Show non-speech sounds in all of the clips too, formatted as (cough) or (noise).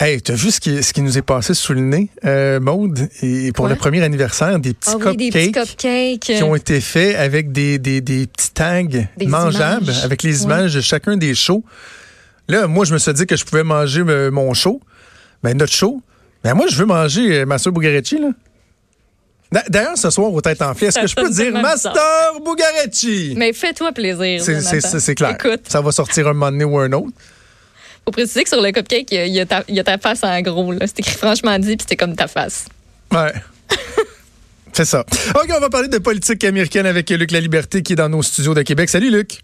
Hey, t'as vu ce qui, ce qui nous est passé sous le nez, euh, Maude, et pour le premier anniversaire, des petits, Ah oui, cupcakes des petits cupcakes. qui ont été faits avec des, des, des petits tags Des mangeables, images. avec les images de chacun des shows. Là, moi, je me suis dit que je pouvais manger euh, mon show, ben notre show. Ben moi, je veux manger euh, Master Bugarecci, là. D'a- D'ailleurs, ce soir, au Tête Enflée, est-ce que je peux dire Master Bugarecci? Mais fais-toi plaisir. C'est clair. Écoute, Ça va sortir un moment donné ou un autre. Faut préciser que sur le cupcake, il y a- y, ta- il y a ta face en gros. C'est écrit franchement dit, puis c'est comme ta face. Ouais. (laughs) C'est ça. OK, on va parler de politique américaine avec Luc La Liberté qui est dans nos studios de Québec. Salut, Luc.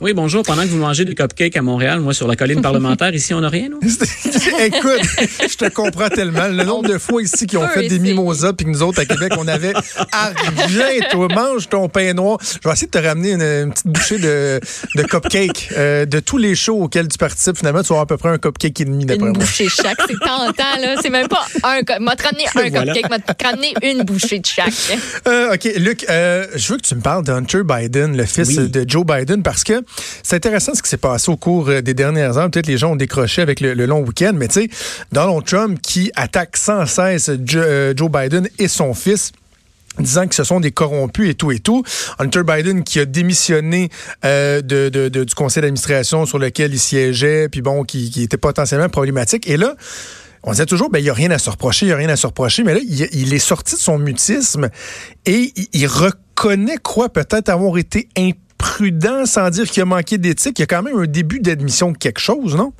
Oui, bonjour. Pendant que vous mangez des cupcakes à Montréal, moi, sur la colline parlementaire, ici, on n'a rien, nous? (laughs) Écoute, je te comprends tellement. Le nombre de fois ici qui ont fait des mimosas puis que nous autres à Québec, on avait argent. Toi, mange ton pain noir. Je vais essayer de te ramener une, une petite bouchée de, de cupcake euh, de tous les shows auxquels tu participes. Finalement, tu vas avoir à peu près un cupcake et demi d'après Une moi. bouchée chaque, c'est tentant, là. C'est même pas un. M'a te ramené un Voilà. cupcake, m'a te ramené une bouchée de chaque. Euh, OK, Luc, euh, je veux que tu me parles de Hunter Biden, le fils Oui. de Joe Biden, parce que c'est intéressant ce qui s'est passé au cours euh, des dernières heures. Peut-être les gens ont décroché avec le, long week-end, mais tu sais, Donald Trump qui attaque sans cesse euh, Joe Biden et son fils disant que ce sont des corrompus et tout et tout. Hunter Biden qui a démissionné euh, du conseil d'administration sur lequel il siégeait, puis bon, qui, était potentiellement problématique. Et là, on disait toujours, ben, il n'y a rien à se reprocher, il n'y a rien à se reprocher, mais là, il, est sorti de son mutisme et il, reconnaît quoi peut-être avoir été imprudent sans dire qu'il a manqué d'éthique. Il y a quand même un début d'admission de quelque chose, non?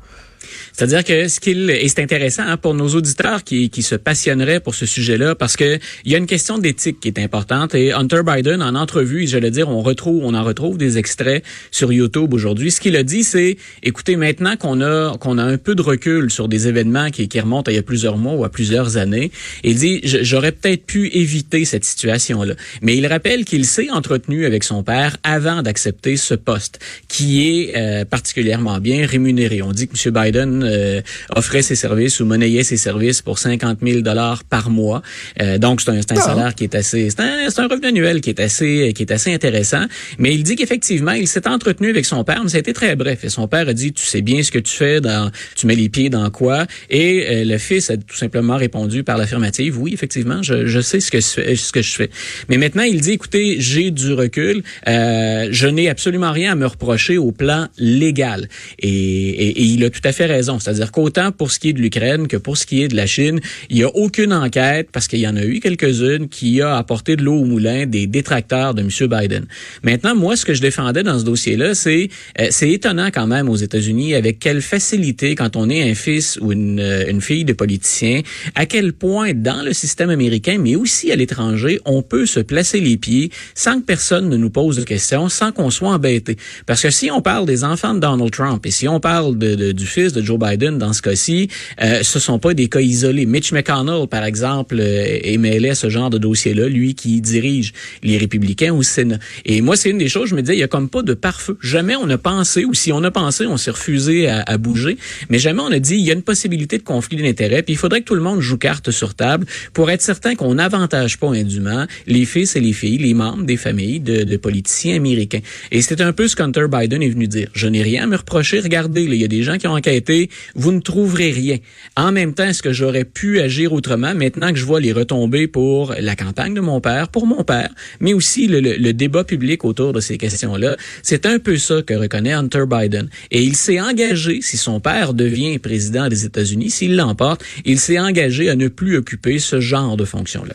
C'est-à-dire que ce qu'il et c'est intéressant hein, pour nos auditeurs qui, qui se passionneraient pour ce sujet-là parce que il y a une question d'éthique qui est importante et Hunter Biden en entrevue, je le dire, on retrouve on en retrouve des extraits sur YouTube aujourd'hui. Ce qu'il a dit c'est écoutez maintenant qu'on a qu'on a un peu de recul sur des événements qui, qui remontent à il y a plusieurs mois ou à plusieurs années, il dit j'aurais peut-être pu éviter cette situation-là. Mais il rappelle qu'il s'est entretenu avec son père avant d'accepter ce poste qui est euh, particulièrement bien rémunéré. On dit que M. Biden euh, offrait ses services ou monnayait ses services pour 50 000 dollars par mois. Euh, donc c'est un, c'est un Ah. salaire qui est assez, c'est un, c'est un revenu annuel qui est assez, qui est assez intéressant. Mais il dit qu'effectivement il s'est entretenu avec son père, mais ça a été très bref. Et son père a dit tu sais bien ce que tu fais, dans, tu mets les pieds dans quoi. Et euh, le fils a tout simplement répondu par l'affirmative oui effectivement je, je sais ce que je fais, ce que je fais. Mais maintenant il dit écoutez j'ai du recul, euh, je n'ai absolument rien à me reprocher au plan légal. Et, et, et il a tout à fait C'est-à-dire qu'autant pour ce qui est de l'Ukraine que pour ce qui est de la Chine, il n'y a aucune enquête, parce qu'il y en a eu quelques-unes, qui a apporté de l'eau au moulin des détracteurs de M. Biden. Maintenant, moi, ce que je défendais dans ce dossier-là, c'est euh, c'est étonnant quand même aux États-Unis avec quelle facilité, quand on est un fils ou une, euh, une fille de politicien, à quel point dans le système américain, mais aussi à l'étranger, on peut se placer les pieds sans que personne ne nous pose de questions, sans qu'on soit embêté. Parce que si on parle des enfants de Donald Trump et si on parle de, de- du fils de Joe Biden dans ce cas-ci, euh, ce sont pas des cas isolés. Mitch McConnell, par exemple, euh, est ce genre de dossier-là, lui qui dirige les républicains au Sénat. Et moi, c'est une des choses, je me disais, il y a comme pas de pare-feu. Jamais on a pensé, ou si on a pensé, on s'est refusé à, à bouger, mais jamais on a dit, il y a une possibilité de conflit d'intérêts, puis il faudrait que tout le monde joue carte sur table pour être certain qu'on n'avantage pas indûment les fils et les filles, les membres des familles de, de politiciens américains. Et c'est un peu ce qu'Hunter Biden est venu dire. Je n'ai rien à me reprocher. Regardez, il y a des gens qui ont enquêté. Vous ne trouverez rien. En même temps, est-ce que j'aurais pu agir autrement maintenant que je vois les retombées pour la campagne de mon père, pour mon père, mais aussi le, débat public autour de ces questions-là? C'est un peu ça que reconnaît Hunter Biden. Et il s'est engagé, si son père devient président des États-Unis, s'il l'emporte, il s'est engagé à ne plus occuper ce genre de fonction-là.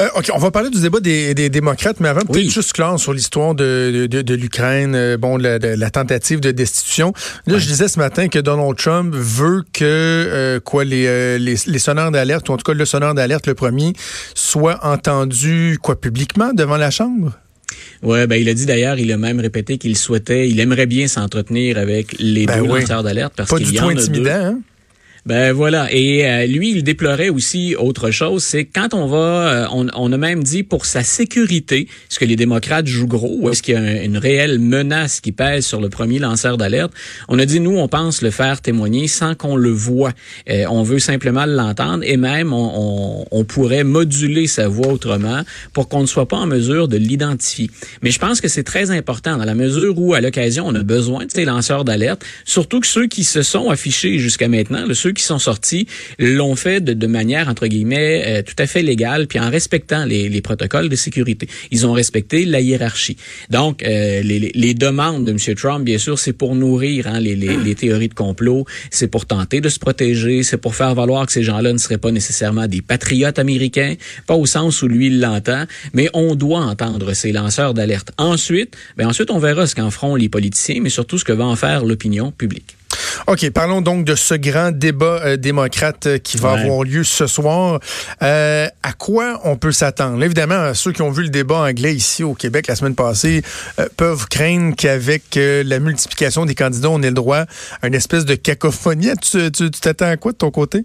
Euh, OK, on va parler du débat des, des démocrates, mais avant, peut-être Oui. juste clair sur l'histoire de, de, de l'Ukraine, euh, bon, la, tentative de destitution. Là, je disais ce matin que Donald Trump veut que euh, quoi les, les, les sonneurs d'alerte, ou en tout cas le sonneur d'alerte, le premier, soit entendu quoi publiquement devant la Chambre? Ouais, ben il a dit d'ailleurs, il a même répété qu'il souhaitait, il aimerait bien s'entretenir avec les Ben deux oui. lanceurs d'alerte parce Pas qu'il du y tout en a deux. intimidant, hein? Ben voilà. Et euh, lui, il déplorait aussi autre chose, c'est quand on va, euh, on, on a même dit pour sa sécurité, est-ce que les démocrates jouent gros est-ce qu'il y a un- une réelle menace qui pèse sur le premier lanceur d'alerte? On a dit nous, on pense le faire témoigner sans qu'on le voit. Euh, on veut simplement l'entendre et même on, on, on pourrait moduler sa voix autrement pour qu'on ne soit pas en mesure de l'identifier. Mais je pense que c'est très important dans la mesure où à l'occasion on a besoin de ces lanceurs d'alerte, surtout que ceux qui se sont affichés jusqu'à maintenant, ceux ceux qui sont sortis l'ont fait de, manière, entre guillemets, euh, tout à fait légale, puis en respectant les, les, protocoles de sécurité. Ils ont respecté la hiérarchie. Donc, euh, les, demandes de M. Trump, bien sûr, c'est pour nourrir hein, les, les, théories de complot, c'est pour tenter de se protéger, c'est pour faire valoir que ces gens-là ne seraient pas nécessairement des patriotes américains, pas au sens où lui l'entend, mais on doit entendre ces lanceurs d'alerte. Ensuite, ben ensuite on verra ce qu'en feront les politiciens, mais surtout ce que va en faire l'opinion publique. OK, parlons donc de ce grand débat euh, démocrate euh, qui va avoir lieu ce soir. Euh, à quoi on peut s'attendre? Évidemment, ceux qui ont vu le débat anglais ici au Québec la semaine passée peuvent craindre qu'avec la multiplication des candidats, on ait le droit à une espèce de cacophonie. Tu t'attends à quoi de ton côté?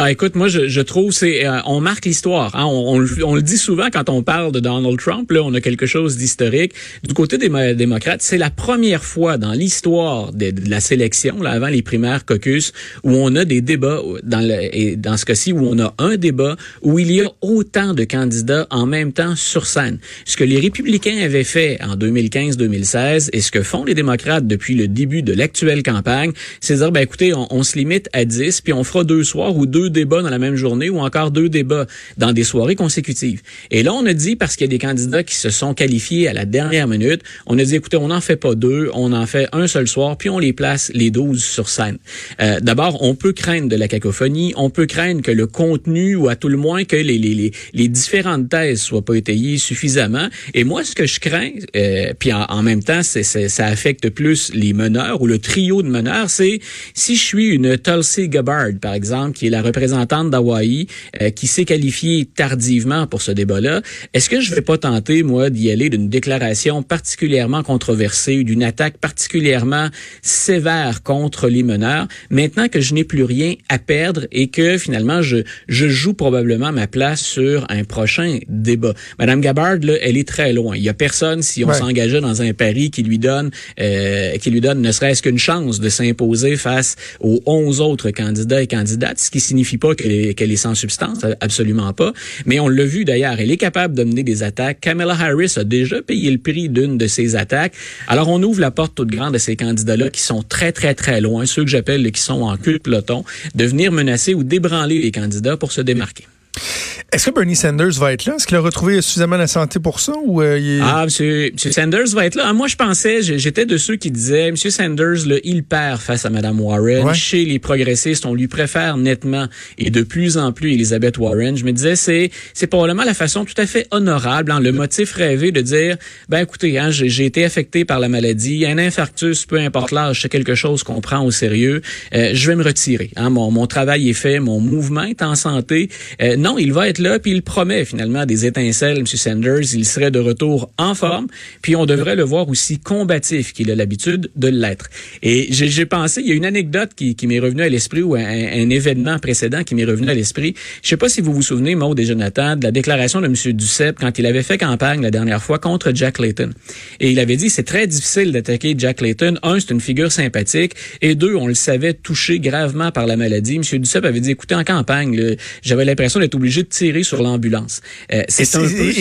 Ah, écoute, moi, je, je trouve c'est euh, on marque l'histoire. Hein? On, on, le dit souvent quand on parle de Donald Trump. Là, on a quelque chose d'historique. Du côté des démocrates, c'est la première fois dans l'histoire de, la sélection, là, avant les primaires caucus, où on a des débats dans le et dans ce cas-ci où on a un débat où il y a autant de candidats en même temps sur scène. Ce que les républicains avaient fait en 2015-2016 et ce que font les démocrates depuis le début de l'actuelle campagne, c'est dire ben écoutez, on, on se limite à 10 puis on fera deux soirs ou deux débats dans la même journée ou encore deux débats dans des soirées consécutives. Et là, on a dit, parce qu'il y a des candidats qui se sont qualifiés à la dernière minute, on a dit, écoutez, on n'en fait pas deux, on en fait un seul soir, puis on les place les 12 sur scène. Euh, D'abord, on peut craindre de la cacophonie, on peut craindre que le contenu, ou à tout le moins que les, les, les, les différentes thèses soient pas étayées suffisamment. Et moi, ce que je crains, euh, puis en, même temps, c'est ça affecte plus les meneurs ou le trio de meneurs, c'est si je suis une Tulsi Gabbard, par exemple, qui est la représentante d'Hawaï euh, qui s'est qualifiée tardivement pour ce débat-là, est-ce que je vais pas tenter, moi, d'y aller d'une déclaration particulièrement controversée ou d'une attaque particulièrement sévère contre les meneurs, maintenant que je n'ai plus rien à perdre et que finalement, je, je joue probablement ma place sur un prochain débat? Madame Gabbard, là, elle est très loin. Il y a personne, si on s'engageait dans un pari qui lui donne, euh, qui lui donne ne serait-ce qu'une chance de s'imposer face aux 11 autres candidats et candidates, ce qui signifie pas qu'elle est, sans substance, absolument pas. Mais on l'a vu d'ailleurs, elle est capable de mener des attaques. Kamala Harris a déjà payé le prix d'une de ces attaques. Alors on ouvre la porte toute grande à ces candidats-là qui sont très très très loin, ceux que j'appelle qui sont en queue de peloton, de venir menacer ou débranler les candidats pour se démarquer. Est-ce que Bernie Sanders va être là? Est-ce qu'il a retrouvé suffisamment la santé pour ça? Ou euh, il Ah, M. Sanders va être là. Ah, moi, je pensais, j'étais de ceux qui disaient, M. Sanders, là, il perd face à Mme Warren. Chez les progressistes, on lui préfère nettement et de plus en plus Elizabeth Warren. Je me disais, c'est c'est probablement la façon tout à fait honorable, hein, le motif rêvé de dire, ben écoutez, hein, j'ai été affecté par la maladie, un infarctus, peu importe l'âge, c'est quelque chose qu'on prend au sérieux. Euh, je vais me retirer. Hein, mon, mon travail est fait, mon mouvement est en santé. Euh, non, il va être là, puis il promet finalement des étincelles, M. Sanders. Il serait de retour en forme, puis on devrait le voir aussi combatif qu'il a l'habitude de l'être. Et j'ai pensé, il y a une anecdote qui, m'est revenue à l'esprit, ou un, un, événement précédent qui m'est revenu à l'esprit. Je sais pas si vous vous souvenez, Maud et Jonathan, de la déclaration de M. Duceppe quand il avait fait campagne la dernière fois contre Jack Layton. Et il avait dit, c'est très difficile d'attaquer Jack Layton. Un, c'est une figure sympathique. Et deux, on le savait touché gravement par la maladie. M. Duceppe avait dit, écoutez, en campagne, j'avais l'impression d'être obligé de tirer sur l'ambulance. Euh, c'est un peu...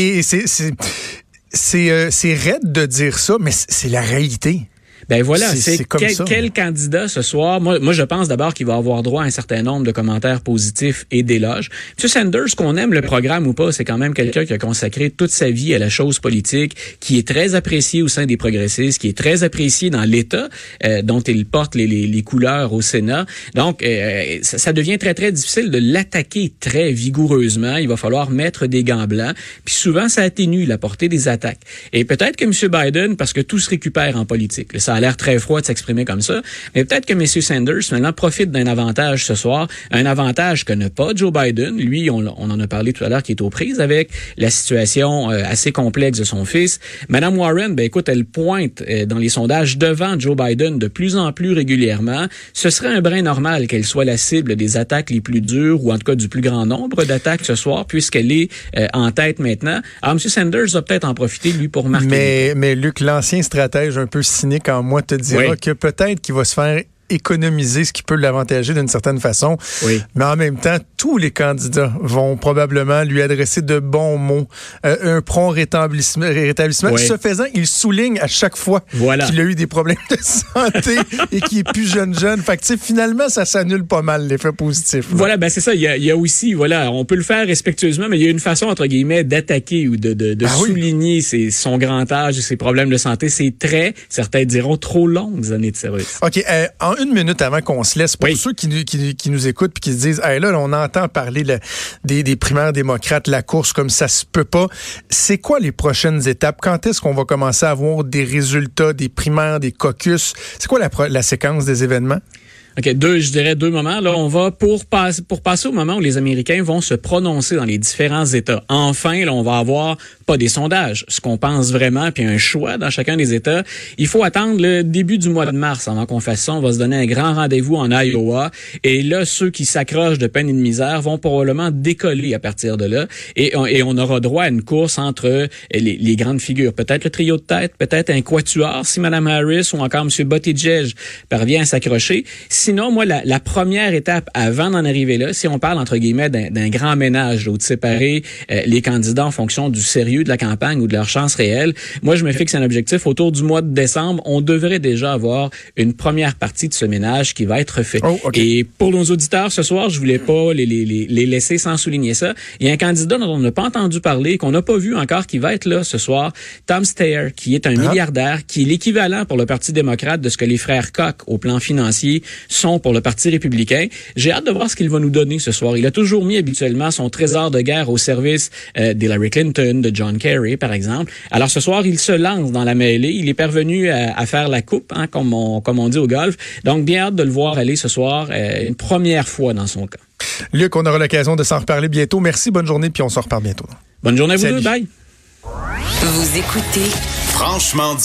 C'est c'est raide de dire ça, mais c'est la réalité. Ben voilà, c'est quel, quel, candidat ce soir? Moi, moi je pense d'abord qu'il va avoir droit à un certain nombre de commentaires positifs et d'éloges. M. Sanders, qu'on aime le programme ou pas, c'est quand même quelqu'un qui a consacré toute sa vie à la chose politique, qui est très apprécié au sein des progressistes, qui est très apprécié dans l'État euh, dont il porte les, les, les, couleurs au Sénat. Donc, euh, ça, ça, devient très, très difficile de l'attaquer très vigoureusement. Il va falloir mettre des gants blancs. Puis souvent, ça atténue la portée des attaques. Et peut-être que M. Biden, parce que tout se récupère en politique, ça a l'air très froid de s'exprimer comme ça. Mais peut-être que M. Sanders, maintenant, profite d'un avantage ce soir, un avantage que n'a pas Joe Biden. Lui, on, en a parlé tout à l'heure, qui est aux prises avec la situation euh, assez complexe de son fils. Madame Warren, ben écoute, elle pointe euh, dans les sondages devant Joe Biden de plus en plus régulièrement. Ce serait un brin normal qu'elle soit la cible des attaques les plus dures ou en tout cas du plus grand nombre d'attaques ce soir, puisqu'elle est euh, en tête maintenant. Alors, M. Sanders va peut-être en profiter, lui, pour marquer. Mais, mais Luc, l'ancien stratège un peu cynique en moi te dira que peut-être qu'il va se faire économiser ce qui peut l'avantager d'une certaine façon. Oui. Mais en même temps, tous les candidats vont probablement lui adresser de bons mots, euh, un prompt rétablissement. rétablissement. Oui. Ce faisant, il souligne à chaque fois Voilà. qu'il a eu des problèmes de santé (laughs) et qu'il est plus jeune jeune. Fait que, tu sais, finalement, ça s'annule pas mal l'effet positif. là. Voilà, ben c'est ça. Il y, a, il y a aussi, voilà, on peut le faire respectueusement, mais il y a une façon entre guillemets d'attaquer ou de, de, de Ah oui. souligner ses, son grand âge et ses problèmes de santé. C'est très, certains diront, trop longues années de service. OK. euh, en une minute avant qu'on se laisse, pour Oui. ceux qui, nous- qui, qui nous écoutent puis qui se disent, hey, là, on entend parler le- des, des primaires démocrates, la course comme ça se peut pas. C'est quoi les prochaines étapes? Quand est-ce qu'on va commencer à avoir des résultats des primaires, des caucus? C'est quoi la séquence des événements? OK, deux, je dirais deux moments. Là, on va pour passer pour passer au moment où les Américains vont se prononcer dans les différents États. Enfin, là, on va avoir pas des sondages, ce qu'on pense vraiment, puis un choix dans chacun des États. Il faut attendre le début du mois de mars avant qu'on fasse ça. On va se donner un grand rendez-vous en Iowa. Et là, ceux qui s'accrochent de peine et de misère vont probablement décoller à partir de là. Et on, et on aura droit à une course entre les, grandes figures. Peut-être le trio de tête, peut-être un quatuor si Mme Harris ou encore M. Buttigieg parvient à s'accrocher. Sinon, moi, la, la première étape avant d'en arriver là, si on parle entre guillemets d'un grand ménage, ou de séparer euh, les candidats en fonction du sérieux de la campagne ou de leur chance réelle, moi, je me fixe un objectif autour du mois de décembre. On devrait déjà avoir une première partie de ce ménage qui va être fait. Oh, OK. Et pour nos auditeurs ce soir, je voulais pas les, les, les, les laisser sans souligner ça. Il y a un candidat dont on n'a pas entendu parler, qu'on n'a pas vu encore, qui va être là ce soir, Tom Steyer, qui est un Ah. milliardaire, qui est l'équivalent pour le Parti démocrate de ce que les frères Koch, au plan financier, sont pour le Parti républicain. J'ai hâte de voir ce qu'il va nous donner ce soir. Il a toujours mis habituellement son trésor de guerre au service euh, d'Hillary Clinton, de John Kerry, par exemple. Alors ce soir, il se lance dans la mêlée. Il est parvenu à, à faire la coupe, hein, comme, on, comme on dit au golf. Donc, bien hâte de le voir aller ce soir, euh, une première fois dans son cas. Luc, on aura l'occasion de s'en reparler bientôt. Merci, bonne journée, puis on s'en reparle bientôt. Bonne journée à vous Salut. deux. Bye. Vous écoutez Franchement dit.